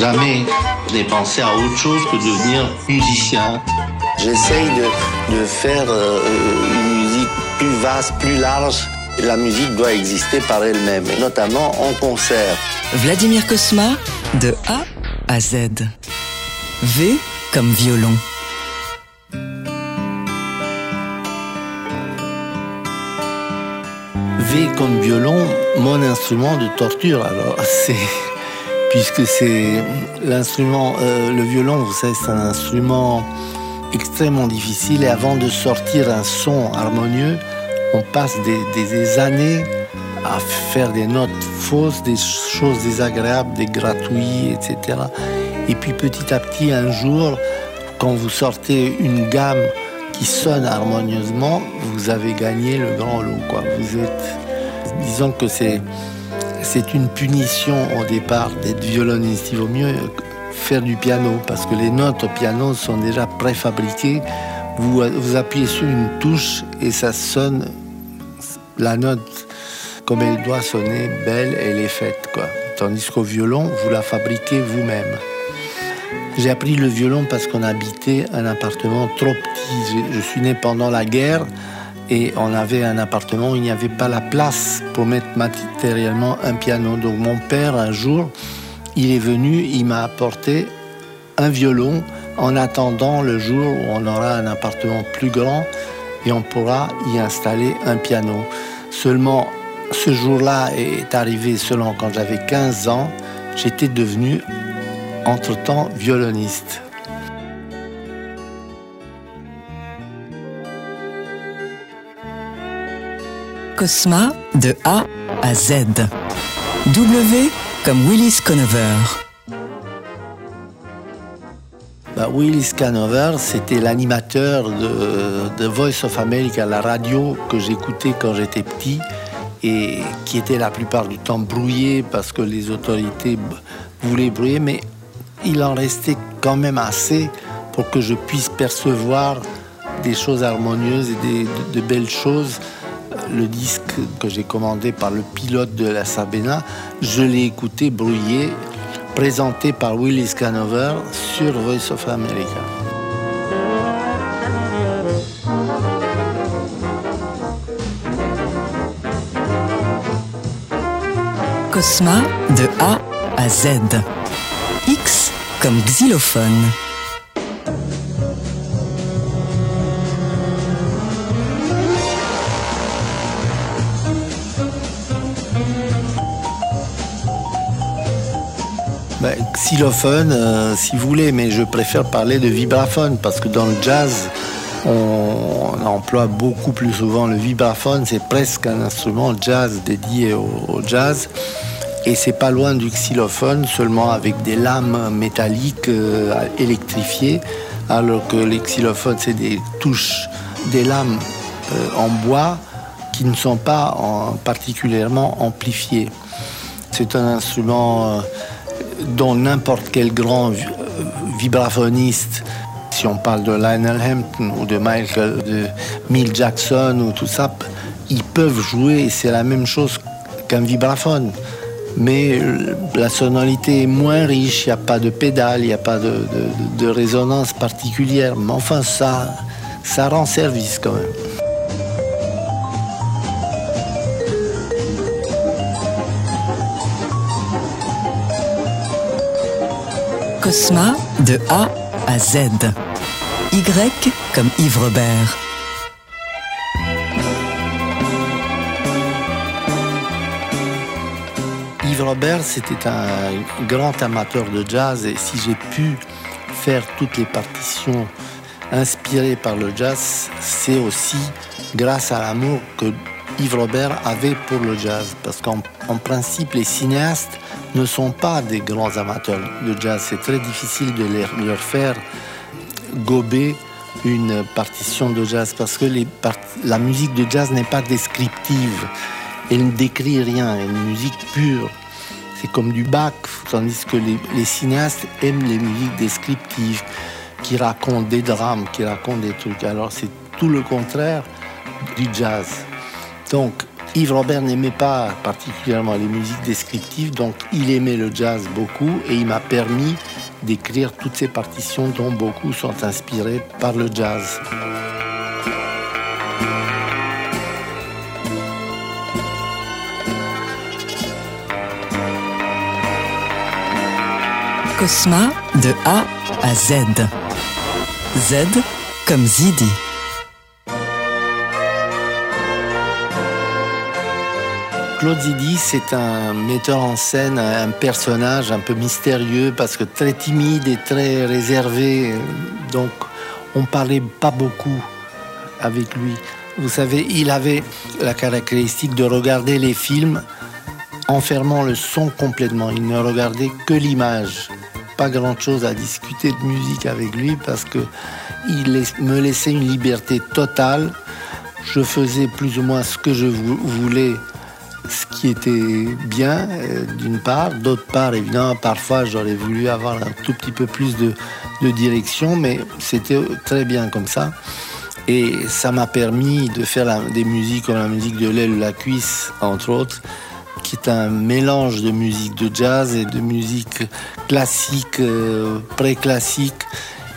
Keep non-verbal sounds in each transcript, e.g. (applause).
jamais dépenser à autre chose que devenir musicien. J'essaye de, de faire euh, une musique plus vaste, plus large. La musique doit exister par elle-même, et notamment en concert. Vladimir Kosma, de A à Z. V comme violon. V comme violon, mon instrument de torture. Alors, (laughs) c'est puisque c'est l'instrument, euh, le violon, vous savez, c'est un instrument extrêmement difficile et avant de sortir un son harmonieux, on passe des, années à faire des notes fausses, des choses désagréables, des gratouillis, etc. Et puis petit à petit, un jour, quand vous sortez une gamme qui sonne harmonieusement, vous avez gagné le grand lot. Quoi. Vous êtes, disons que c'est c'est une punition au départ d'être violoniste. Il vaut mieux faire du piano parce que les notes au piano sont déjà préfabriquées. Vous, appuyez sur une touche et ça sonne la note comme elle doit sonner, belle, elle est faite. Quoi. Tandis qu'au violon, vous la fabriquez vous-même. J'ai appris le violon parce qu'on habitait un appartement trop petit. Je suis né pendant la guerre et on avait un appartement il n'y avait pas la place pour mettre matériellement un piano. Donc mon père, un jour, il est venu, il m'a apporté un violon en attendant le jour où on aura un appartement plus grand et on pourra y installer un piano. Seulement, ce jour-là est arrivé seulement quand j'avais 15 ans. J'étais devenu, entre-temps, violoniste. Cosma de A à Z. W comme Willis Conover. Bah, Willis Conover, c'était l'animateur de, Voice of America, la radio que j'écoutais quand j'étais petit et qui était la plupart du temps brouillé parce que les autorités voulaient brouiller, mais il en restait quand même assez pour que je puisse percevoir des choses harmonieuses et de belles choses le disque que j'ai commandé par le pilote de la Sabena, je l'ai écouté brouillé, présenté par Willis Canover sur Voice of America. Cosma de A à Z. X comme xylophone. Ben, xylophone, euh, si vous voulez, mais je préfère parler de vibraphone parce que dans le jazz, on, emploie beaucoup plus souvent le vibraphone. C'est presque un instrument jazz dédié au, jazz. Et c'est pas loin du xylophone, seulement avec des lames métalliques euh, électrifiées, alors que les xylophones, c'est des touches, des lames euh, en bois qui ne sont pas particulièrement amplifiées. C'est un instrument dont n'importe quel grand vibraphoniste, si on parle de Lionel Hampton ou de Michael, de Mill Jackson ou tout ça, ils peuvent jouer, c'est la même chose qu'un vibraphone. Mais la sonorité est moins riche, il n'y a pas de pédale, il n'y a pas de, de, résonance particulière. Mais enfin, ça, ça rend service quand même. De A à Z. Y comme Yves Robert. Yves Robert, c'était un grand amateur de jazz et si j'ai pu faire toutes les partitions inspirées par le jazz, c'est aussi grâce à l'amour que Yves Robert avait pour le jazz. Parce qu'en principe, les cinéastes ne sont pas des grands amateurs de jazz. C'est très difficile de leur faire gober une partition de jazz parce que la musique de jazz n'est pas descriptive. Elle ne décrit rien, elle une musique pure. C'est comme du Bach, tandis que les, les, cinéastes aiment les musiques descriptives, qui racontent des drames, qui racontent des trucs. Alors c'est tout le contraire du jazz. Donc Yves Robert n'aimait pas particulièrement les musiques descriptives, donc il aimait le jazz beaucoup et il m'a permis d'écrire toutes ces partitions dont beaucoup sont inspirées par le jazz. Cosma de A à Z. Z comme Zidi. Claude Zidi, c'est un metteur en scène, un personnage un peu mystérieux parce que très timide et très réservé. Donc, on parlait pas beaucoup avec lui. Vous savez, il avait la caractéristique de regarder les films en fermant le son complètement. Il ne regardait que l'image. Pas grand-chose à discuter de musique avec lui parce que il me laissait une liberté totale. Je faisais plus ou moins ce que je voulais ce qui était bien euh, d'une part. D'autre part, évidemment, parfois j'aurais voulu avoir un tout petit peu plus de, direction, mais c'était très bien comme ça. Et ça m'a permis de faire des musiques comme la musique de l'aile la cuisse, entre autres, qui est un mélange de musique de jazz et de musique classique, euh, pré-classique.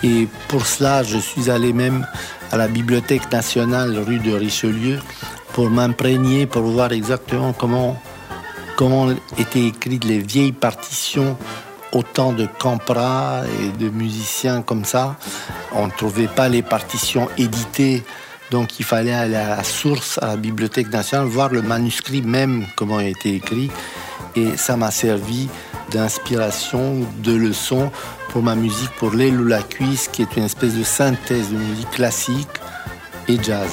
Et pour cela, je suis allé même à la Bibliothèque nationale rue de Richelieu pour m'imprégner, pour voir exactement comment, comment étaient écrites les vieilles partitions autant de Campra et de musiciens comme ça. On ne trouvait pas les partitions éditées, donc il fallait aller à la source, à la Bibliothèque nationale, voir le manuscrit même, comment il été écrit. Et ça m'a servi d'inspiration, de leçon pour ma musique, pour cuisse, qui est une espèce de synthèse de musique classique et jazz.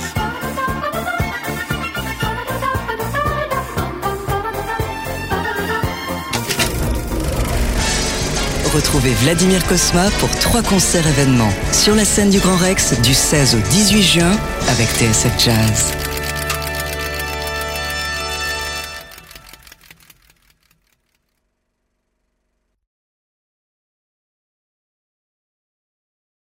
Retrouvez Vladimir Cosma pour trois concerts événements sur la scène du Grand Rex du 16 au 18 juin avec TSF Jazz.